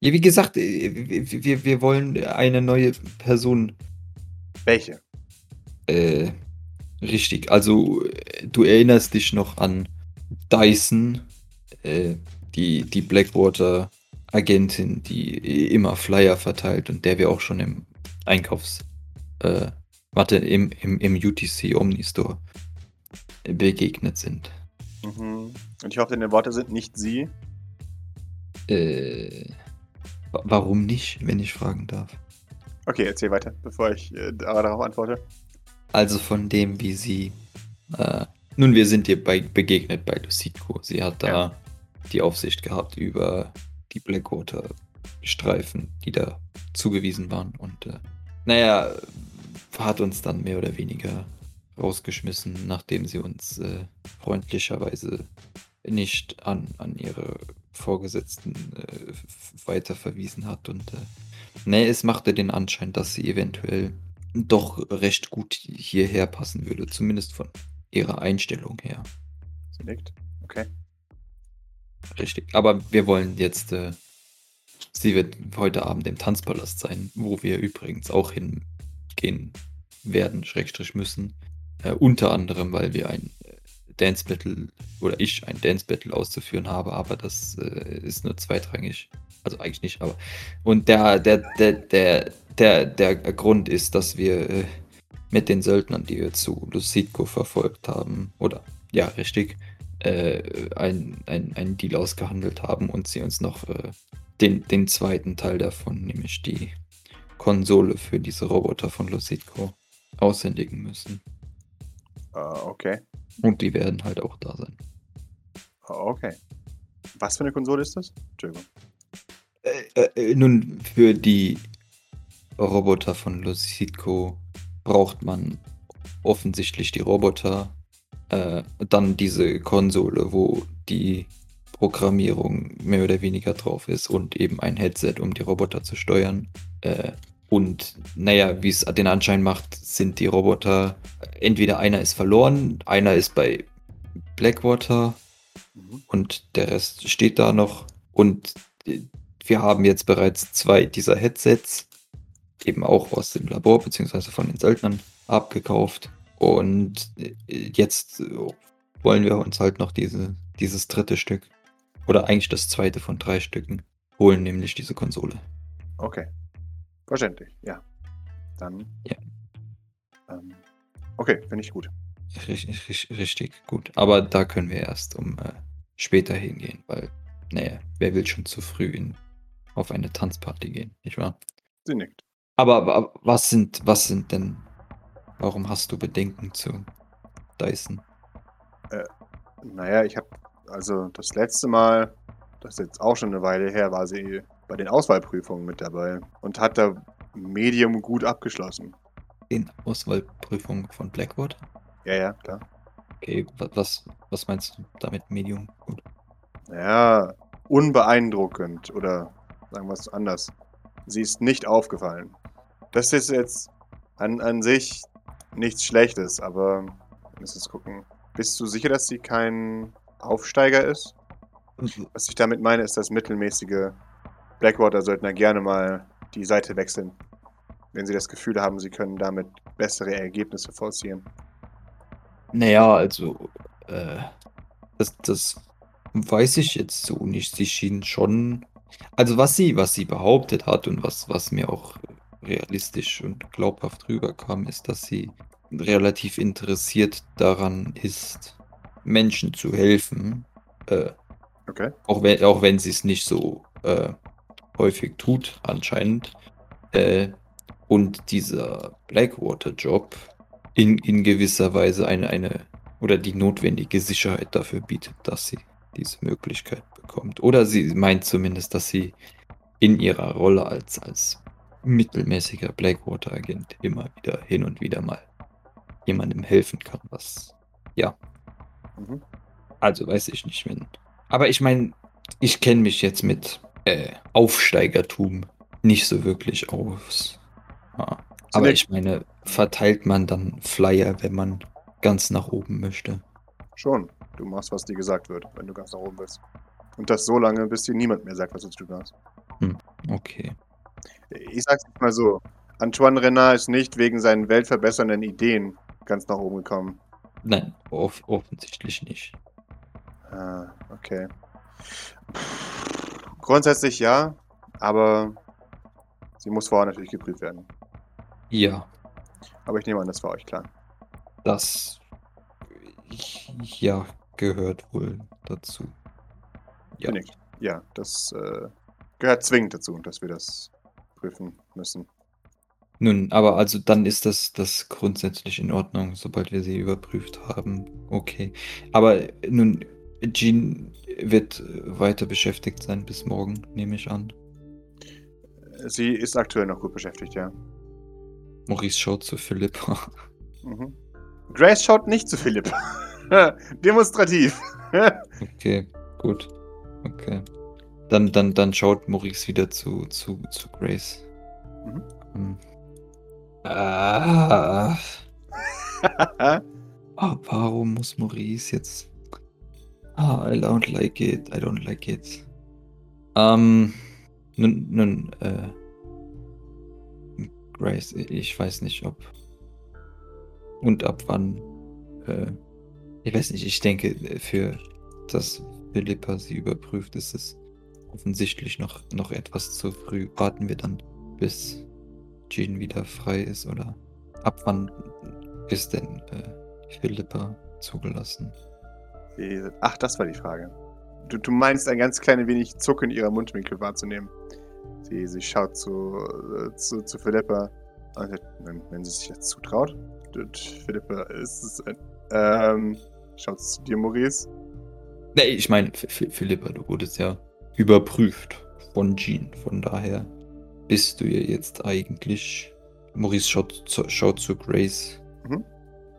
Ja, wie gesagt, wir, wir wollen eine neue Person. Welche? Äh, Richtig, also du erinnerst dich noch an Dyson, äh, die, die Blackwater-Agentin, die immer Flyer verteilt und der wir auch schon im Einkaufs, äh, warte, im, im, im UTC Omnistore begegnet sind. Mhm. Und ich hoffe, deine Worte sind nicht sie. Äh, warum nicht, wenn ich fragen darf? Okay, erzähl weiter, bevor ich äh, darauf antworte. Also von dem, wie sie. Äh, nun, wir sind ihr bei, begegnet bei Lucico. Sie hat da ja. die Aufsicht gehabt über die Blackwater-Streifen, die da zugewiesen waren. Und äh, naja, hat uns dann mehr oder weniger rausgeschmissen, nachdem sie uns äh, freundlicherweise nicht an, an ihre Vorgesetzten äh, weiterverwiesen hat. Und äh, nee, es machte den Anschein, dass sie eventuell doch recht gut hierher passen würde, zumindest von ihrer Einstellung her. Sie nickt. Okay. Richtig. Aber wir wollen jetzt, äh, sie wird heute Abend im Tanzpalast sein, wo wir übrigens auch hingehen werden, Schrägstrich müssen. Äh, unter anderem, weil wir ein äh, Dance Battle oder ich ein Dance Battle auszuführen habe, aber das äh, ist nur zweitrangig. Also eigentlich nicht, aber. Und der, der, der, der, der, der Grund ist, dass wir äh, mit den Söldnern, die wir zu Lucidco verfolgt haben, oder ja, richtig, äh, ein, ein, einen Deal ausgehandelt haben und sie uns noch äh, den, den zweiten Teil davon, nämlich die Konsole für diese Roboter von Lucidco, aushändigen müssen. Uh, okay. Und die werden halt auch da sein. Uh, okay. Was für eine Konsole ist das? Entschuldigung. Äh, äh, nun, für die Roboter von Lucidco braucht man offensichtlich die Roboter. Äh, dann diese Konsole, wo die Programmierung mehr oder weniger drauf ist und eben ein Headset, um die Roboter zu steuern. Äh, und naja, wie es den Anschein macht, sind die Roboter, entweder einer ist verloren, einer ist bei Blackwater mhm. und der Rest steht da noch. Und wir haben jetzt bereits zwei dieser Headsets eben auch aus dem Labor beziehungsweise von den Söldnern abgekauft. Und äh, jetzt wollen wir uns halt noch diese, dieses dritte Stück oder eigentlich das zweite von drei Stücken holen, nämlich diese Konsole. Okay. Verständlich, ja. Dann. Ja. Ähm, okay, finde ich gut. Richtig, richtig, richtig, gut. Aber da können wir erst um äh, später hingehen, weil, naja, wer will schon zu früh in, auf eine Tanzparty gehen, nicht wahr? Sie nickt. Aber, aber was sind, was sind denn, warum hast du Bedenken zu Dyson? Äh, naja, ich habe, also das letzte Mal, das ist jetzt auch schon eine Weile her, war sie bei den Auswahlprüfungen mit dabei und hat da Medium gut abgeschlossen. Den Auswahlprüfungen von Blackwood? Ja, ja, klar. Okay, was, was meinst du damit Medium gut? Ja, unbeeindruckend oder sagen wir es anders. Sie ist nicht aufgefallen. Das ist jetzt an, an sich nichts Schlechtes, aber wir müssen es gucken. Bist du sicher, dass sie kein Aufsteiger ist? Was ich damit meine, ist, dass mittelmäßige Blackwater-Söldner gerne mal die Seite wechseln, wenn sie das Gefühl haben, sie können damit bessere Ergebnisse forcieren. Naja, also, äh, das, das weiß ich jetzt so nicht. Sie schien schon, also was sie, was sie behauptet hat und was, was mir auch realistisch und glaubhaft rüberkam, ist, dass sie relativ interessiert daran ist, Menschen zu helfen. Äh, Okay. auch wenn, auch wenn sie es nicht so äh, häufig tut, anscheinend. Äh, und dieser Blackwater-Job in, in gewisser Weise eine, eine oder die notwendige Sicherheit dafür bietet, dass sie diese Möglichkeit bekommt. Oder sie meint zumindest, dass sie in ihrer Rolle als, als mittelmäßiger Blackwater-Agent immer wieder hin und wieder mal jemandem helfen kann, was ja, Mhm. also weiß ich nicht, wenn. Aber ich meine, ich kenne mich jetzt mit äh, Aufsteigertum nicht so wirklich aus. Ja. Aber ich meine, verteilt man dann Flyer, wenn man ganz nach oben möchte? Schon. Du machst, was dir gesagt wird, wenn du ganz nach oben bist. Und das so lange, bis dir niemand mehr sagt, was du zu tun hast. Okay. Ich sag's jetzt mal so. Antoine Renard ist nicht wegen seinen weltverbessernden Ideen ganz nach oben gekommen. Nein, off offensichtlich nicht. Ah, okay. Grundsätzlich ja, aber sie muss vorher natürlich geprüft werden. Ja, Aber ich nehme an, das war euch klar. das ja gehört wohl dazu. Ja. Ja, das äh, gehört zwingend dazu, dass wir das prüfen müssen. Nun, aber also dann ist das, das grundsätzlich in Ordnung, sobald wir sie überprüft haben. Okay. Aber nun, Jean wird weiter beschäftigt sein bis morgen, nehme ich an. Sie ist aktuell noch gut beschäftigt, ja. Maurice schaut zu Philippa. Mhm. Grace schaut nicht zu Philipp. Demonstrativ. Okay, gut. Okay. Dann, dann, dann schaut Maurice wieder zu, zu, zu Grace. Mhm. Hm. Ah, ah, warum muss Maurice jetzt. Ah, I don't like it, I don't like it. Ähm, nun, nun, äh. Grace, ich weiß nicht, ob. Und ab wann. Äh, ich weiß nicht, ich denke, für das Philippa sie überprüft, ist es offensichtlich noch, noch etwas zu früh. Warten wir dann, bis Jean wieder frei ist oder ab wann ist denn äh, Philippa zugelassen? Ach, das war die Frage. Du, du meinst ein ganz klein wenig Zucken ihrer Mundwinkel wahrzunehmen. Sie, sie schaut zu, äh, zu, zu Philippa. Und wenn, wenn sie sich jetzt zutraut. Philippa ist es. ein- Ähm, schaut zu dir, Maurice. Nee, ich meine, Philippa, du wurdest ja überprüft von Jean. Von daher bist du ja jetzt eigentlich. Maurice schaut zu, schaut zu Grace. Mhm.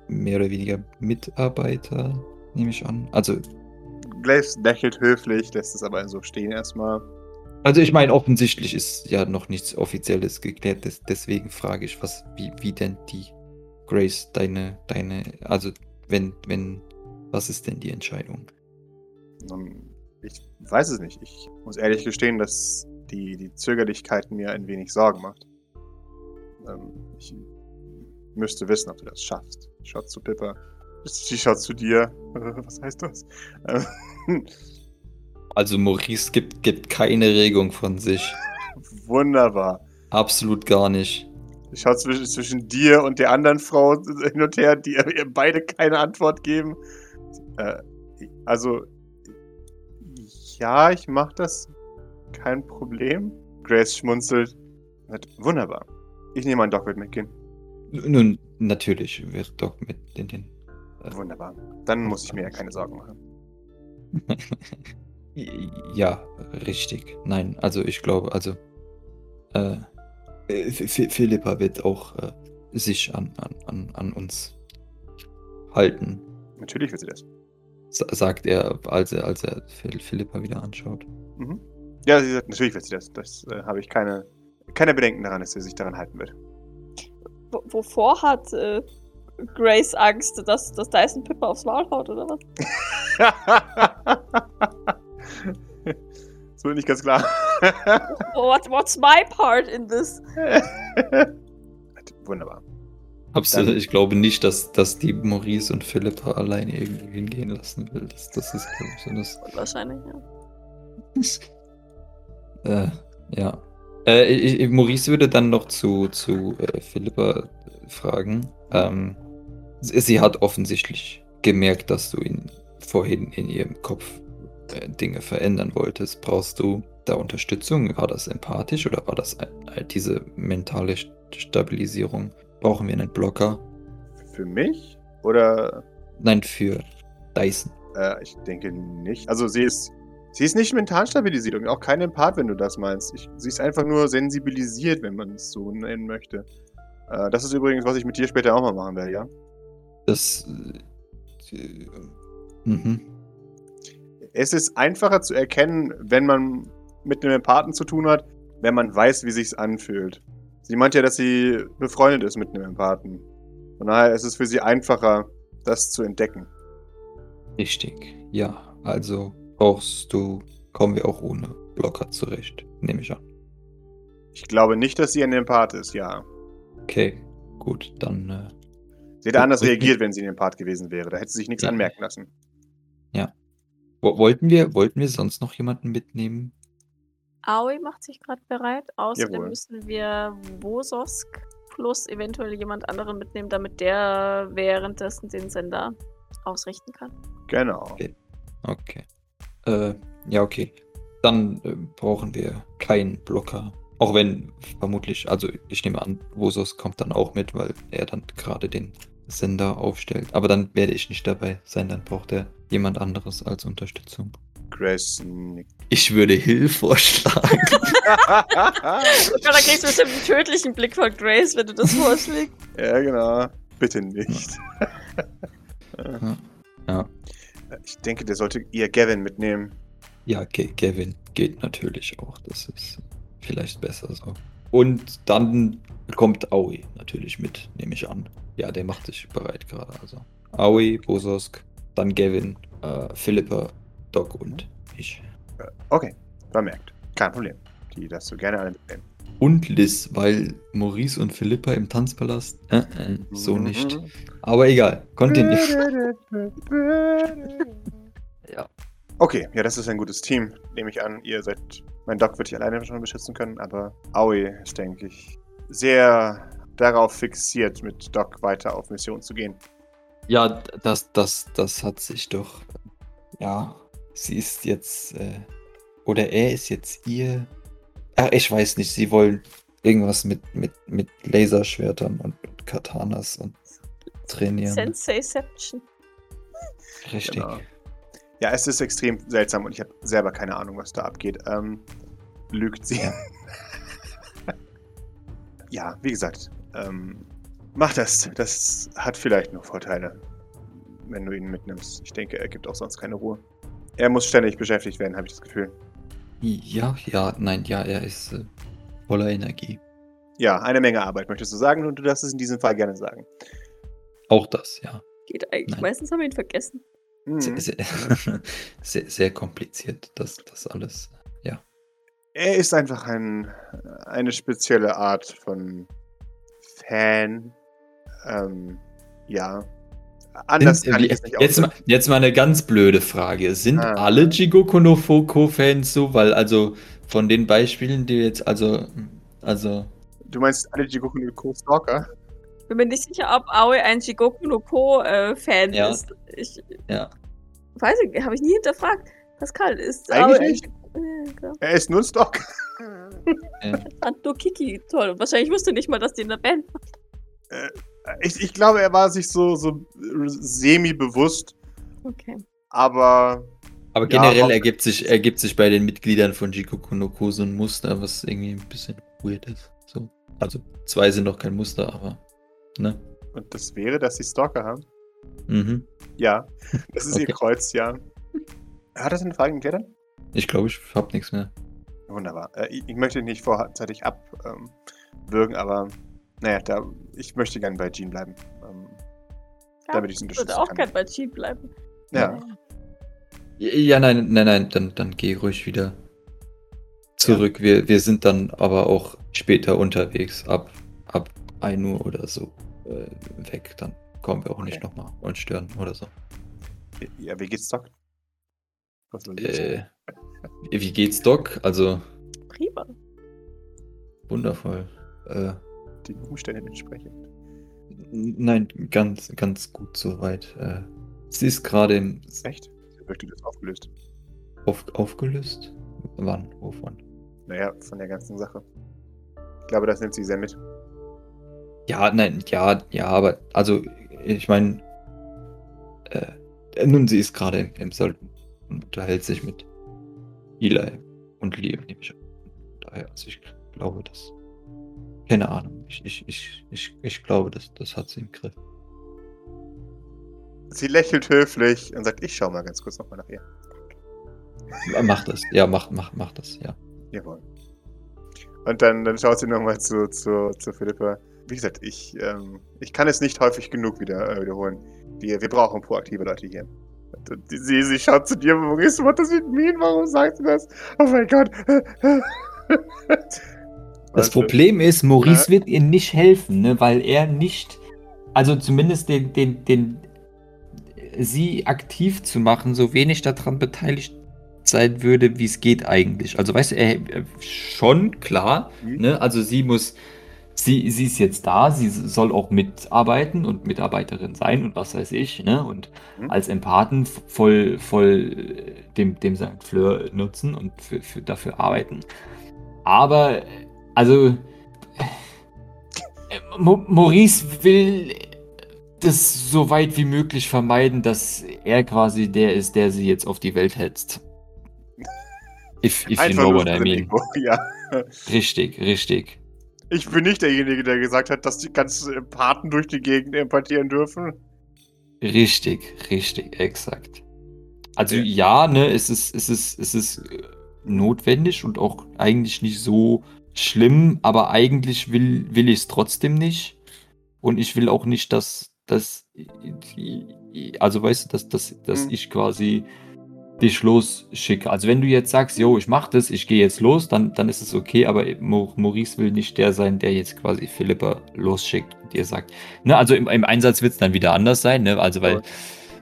Mehr oder weniger Mitarbeiter, nehme ich an. Also, Grace lächelt höflich, lässt es aber so stehen erstmal. also ich meine, offensichtlich ist ja noch nichts Offizielles geklärt. Des, deswegen frage ich, was, wie, wie denn die Grace deine, deine, also wenn, wenn, was ist denn die Entscheidung? Ähm, Ich weiß es nicht. Ich muss ehrlich gestehen, dass die, die Zögerlichkeit mir ein wenig Sorgen macht. Ähm, ich müsste wissen, ob du das schaffst. Schaut zu Pippa. Sie schaut zu dir. Was heißt das? Ähm, Also Maurice gibt, gibt keine Regung von sich. Wunderbar. Absolut gar nicht. Ich schaue zwischen, zwischen dir und der anderen Frau hin und her, die ihr beide keine Antwort geben. Äh, also, ja, ich mach das. Kein Problem. Grace schmunzelt. Wunderbar. Ich nehme an, Doc wird mitgehen. Nun, natürlich wird Doc mit in den. Wunderbar. Dann muss ich mir ja keine Sorgen machen. ja, richtig. Nein, also ich glaube, also. Äh, F- Philippa wird auch äh, sich an, an, an uns halten, Natürlich wird sie das. Sa- sagt er, als er, als er Phil- Philippa wieder anschaut. Mhm. Ja, sie sagt, natürlich wird sie das. Das äh, habe ich keine, keine Bedenken daran, dass sie sich daran halten wird. W wovor hat äh, Grace Angst, dass, dass Dyson Pippa aufs Maul haut, oder was? Das wird nicht ganz klar. What, what's my part in this? Wunderbar. Absolut. Ich glaube nicht, dass, dass die Maurice und Philippa alleine irgendwie hingehen lassen will. Das, das ist, glaube ich, so das. Wahrscheinlich, ja. Äh, ja. Äh, ich, Maurice würde dann noch zu, zu äh, Philippa fragen. Ähm, sie, sie hat offensichtlich gemerkt, dass du ihn vorhin in ihrem Kopf äh, Dinge verändern wolltest. Brauchst du da Unterstützung? War das empathisch oder war das ein- diese mentale St- Stabilisierung? Brauchen wir einen Blocker? Für mich? Oder Nein, für Dyson. äh, ich denke nicht. Also sie ist. Sie ist nicht mental stabilisiert und auch kein Empath, wenn du das meinst. Ich, sie ist einfach nur sensibilisiert, wenn man es so nennen möchte. Äh, das ist übrigens, was ich mit dir später auch mal machen werde, ja? Das. Äh, mhm. Es ist einfacher zu erkennen, wenn man mit einem Empathen zu tun hat, wenn man weiß, wie sich's anfühlt. Sie meint ja, dass sie befreundet ist mit einem Empathen. Von daher ist es für sie einfacher, das zu entdecken. Richtig. Ja, also brauchst du. Kommen wir auch ohne Blocker zurecht, nehme ich an. Ich glaube nicht, dass sie ein Empath ist, ja. Okay, gut, dann. Äh, Sie hätte anders reagiert, wenn sie ein Empath gewesen wäre. Da hätte sie sich nichts Ja. anmerken lassen. wo- wollten, wir, wollten wir sonst noch jemanden mitnehmen? Aoi macht sich gerade bereit. Außerdem Jawohl. müssen wir Wososk plus eventuell jemand anderen mitnehmen, damit der währenddessen den Sender ausrichten kann. Genau. Okay. Okay. Äh, ja, okay. Dann äh, brauchen wir keinen Blocker. Auch wenn vermutlich, also ich nehme an, Vosos kommt dann auch mit, weil er dann gerade den Sender aufstellt. Aber dann werde ich nicht dabei sein, dann braucht er jemand anderes als Unterstützung. Grace nickt. Ich würde Hill vorschlagen. Ja, da kriegst du bestimmt einen tödlichen Blick von Grace, wenn du das vorschlägst. ja, genau. Bitte nicht. ja. Ich denke, der sollte ihr Gavin mitnehmen. Ja, Ge Gavin geht natürlich auch. Das ist vielleicht besser so. Und dann kommt Aoi natürlich mit, nehme ich an. Ja, der macht sich bereit gerade. Also Aoi, Bososk, dann Gavin, äh, Philippa, Doc und ich. Okay, vermerkt. Kein Problem. Die darfst du gerne alle mitnehmen. Und Liz, weil Maurice und Philippa im Tanzpalast. Äh, äh, so nicht. Mhm. Aber egal. Continue. ja. Okay, ja, das ist ein gutes Team, nehme ich an. Ihr seid. Mein Doc wird dich alleine schon beschützen können, aber Aoi ist, denke ich, sehr darauf fixiert, mit Doc weiter auf Mission zu gehen. Ja, das, das, das hat sich doch. Ja, sie ist jetzt. Äh, oder er ist jetzt ihr. Ach, ich weiß nicht, sie wollen irgendwas mit, mit, mit Laserschwertern und, und Katanas und trainieren. Senseiception. Richtig. Genau. Ja, es ist extrem seltsam und ich habe selber keine Ahnung, was da abgeht. Ähm, lügt sie. Ja. ja, wie gesagt, ähm, mach das. Das hat vielleicht noch Vorteile, wenn du ihn mitnimmst. Ich denke, er gibt auch sonst keine Ruhe. Er muss ständig beschäftigt werden, habe ich das Gefühl. Ja, ja, nein, ja, er ist äh, voller Energie. Ja, eine Menge Arbeit, möchtest du sagen? Und du darfst es in diesem Fall gerne sagen. Auch das, ja. Geht eigentlich. Nein. Meistens haben wir ihn vergessen. Hm. Sehr, sehr, sehr, sehr kompliziert, das, das alles. Ja. Er ist einfach ein, eine spezielle Art von Fan. Ähm, ja. Anders Sind- kann ich es nicht jetzt, mal, jetzt mal eine ganz blöde Frage. Sind Ah. alle Jigoku no Foko-Fans so? Weil also von den Beispielen, die jetzt, also, also, Du meinst alle Jigoku no Ko Stalker? Bin mir nicht sicher, ob Aoi ein Jigoku no Ko-Fan Ja. ist. Ich ja. weiß nicht, habe ich nie hinterfragt. Pascal, ist Eigentlich Aoi ein nicht. Ja. Er ist nur ein Stalker. äh, Fand nur Kiki toll. Und wahrscheinlich wusste nicht mal, dass die in der Band Ich, ich glaube, er war sich so, so semi-bewusst, Okay. aber aber Ja, generell aber- ergibt, sich, ergibt sich bei den Mitgliedern von Jigoku no Ko so ein Muster, was irgendwie ein bisschen weird ist. So. Also, zwei sind noch kein Muster, aber, ne? und das wäre, dass sie Stalker haben. Mhm. Ja, das ist ihr Okay. Kreuz, ja. Hat das eine Frage geklärt? Ich glaube, ich hab nichts mehr. Wunderbar. Äh, ich, möchte nicht vorzeitig abwürgen, aber naja, da, ich möchte gerne bei Jean bleiben. Ähm, Ja, Damit ich unterstützen würde auch kann. gern bei Cheat bleiben. ja. Ja, nein, nein, nein, dann, dann geh ruhig wieder. zurück. Wir, wir sind dann aber auch später unterwegs, ab, ab 1 Uhr oder so äh, weg. Dann kommen wir auch nicht Okay. nochmal und stören oder so. Ja, wie geht's, Doc? Ich Äh, wie geht's, Doc? Also, Prima. wundervoll. Äh, Den Umständen entsprechend. nein, ganz, ganz gut soweit. Äh, sie ist gerade im Echt? Wirkte das aufgelöst? auf, aufgelöst. Wann? Wovon? Naja, von der ganzen Sache. Ich glaube, das nimmt sie sehr mit. Ja, nein, ja, ja, aber also ich meine, äh, nun, sie ist gerade im, im Sollten und unterhält sich mit Eli und Liam, nehme ich an. Daher, also ich glaube, das. Keine Ahnung. Ich, ich, ich, ich, ich glaube, das, das hat sie im Griff. Sie lächelt höflich und sagt, ich schau mal ganz kurz nochmal nach ihr. Mach das, ja, mach, mach, mach das, ja. Jawohl. Und dann, dann schaut sie nochmal zu, zu, zu Philippa. Wie gesagt, ich, ähm, ich kann es nicht häufig genug wieder, äh, wiederholen. Wir, wir brauchen proaktive Leute hier. Und, sie, sie schaut zu dir, Maurice, what does it mean? Warum sagt sie das? Oh mein Gott. Das Problem ist, Maurice wird ihr nicht helfen, ne, weil er nicht, also zumindest den, den, den, sie aktiv zu machen, so wenig daran beteiligt sein würde, wie es geht eigentlich. Also weißt du, er, schon, klar, Mhm. ne, also sie muss, sie, sie ist jetzt da, sie soll auch mitarbeiten und Mitarbeiterin sein und was weiß ich, ne, und Mhm. als Empathen voll, voll dem, dem St. Fleur nutzen und für, für, dafür arbeiten. Aber, also, Maurice will das so weit wie möglich vermeiden, dass er quasi der ist, der sie jetzt auf die Welt hetzt. If, if you know what I mean. Ja. Richtig, richtig. Ich bin nicht derjenige, der gesagt hat, dass die ganzen Empathen durch die Gegend empathieren dürfen. Richtig, richtig, exakt. Also Okay. ja, ne, es ist, es ist, es ist äh, notwendig und auch eigentlich nicht so schlimm, aber eigentlich will, will ich es trotzdem nicht. Und ich will auch nicht, dass, dass also weißt du, dass, dass, dass Mhm. ich quasi dich losschicke. Also wenn du jetzt sagst, yo, ich mach das, ich gehe jetzt los, dann, dann ist es okay, aber Maurice will nicht der sein, der jetzt quasi Philippa losschickt und ihr sagt, ne, also im, im Einsatz wird es dann wieder anders sein, ne, also weil, Ja.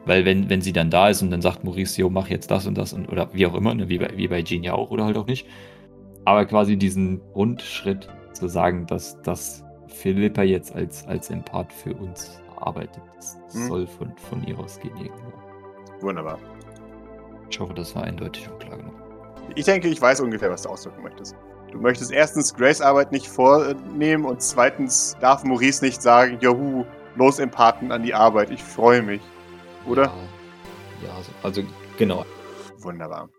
weil wenn, wenn sie dann da ist und dann sagt Maurice, yo, mach jetzt das und das und, oder wie auch immer, ne, wie bei, wie bei Jean ja auch oder halt auch nicht, aber quasi diesen Grundschritt zu sagen, dass, dass Philippa jetzt als, als Empath für uns arbeitet, das Mhm. soll von, von ihr ausgehen irgendwo. Wunderbar. Ich hoffe, das war eindeutig und klar genug. Ich denke, ich weiß ungefähr, was du ausdrücken möchtest. Du möchtest erstens Grace Arbeit nicht vornehmen und zweitens darf Maurice nicht sagen, juhu, los Empathen an die Arbeit, ich freue mich. Oder? Ja, ja so- also genau. Wunderbar.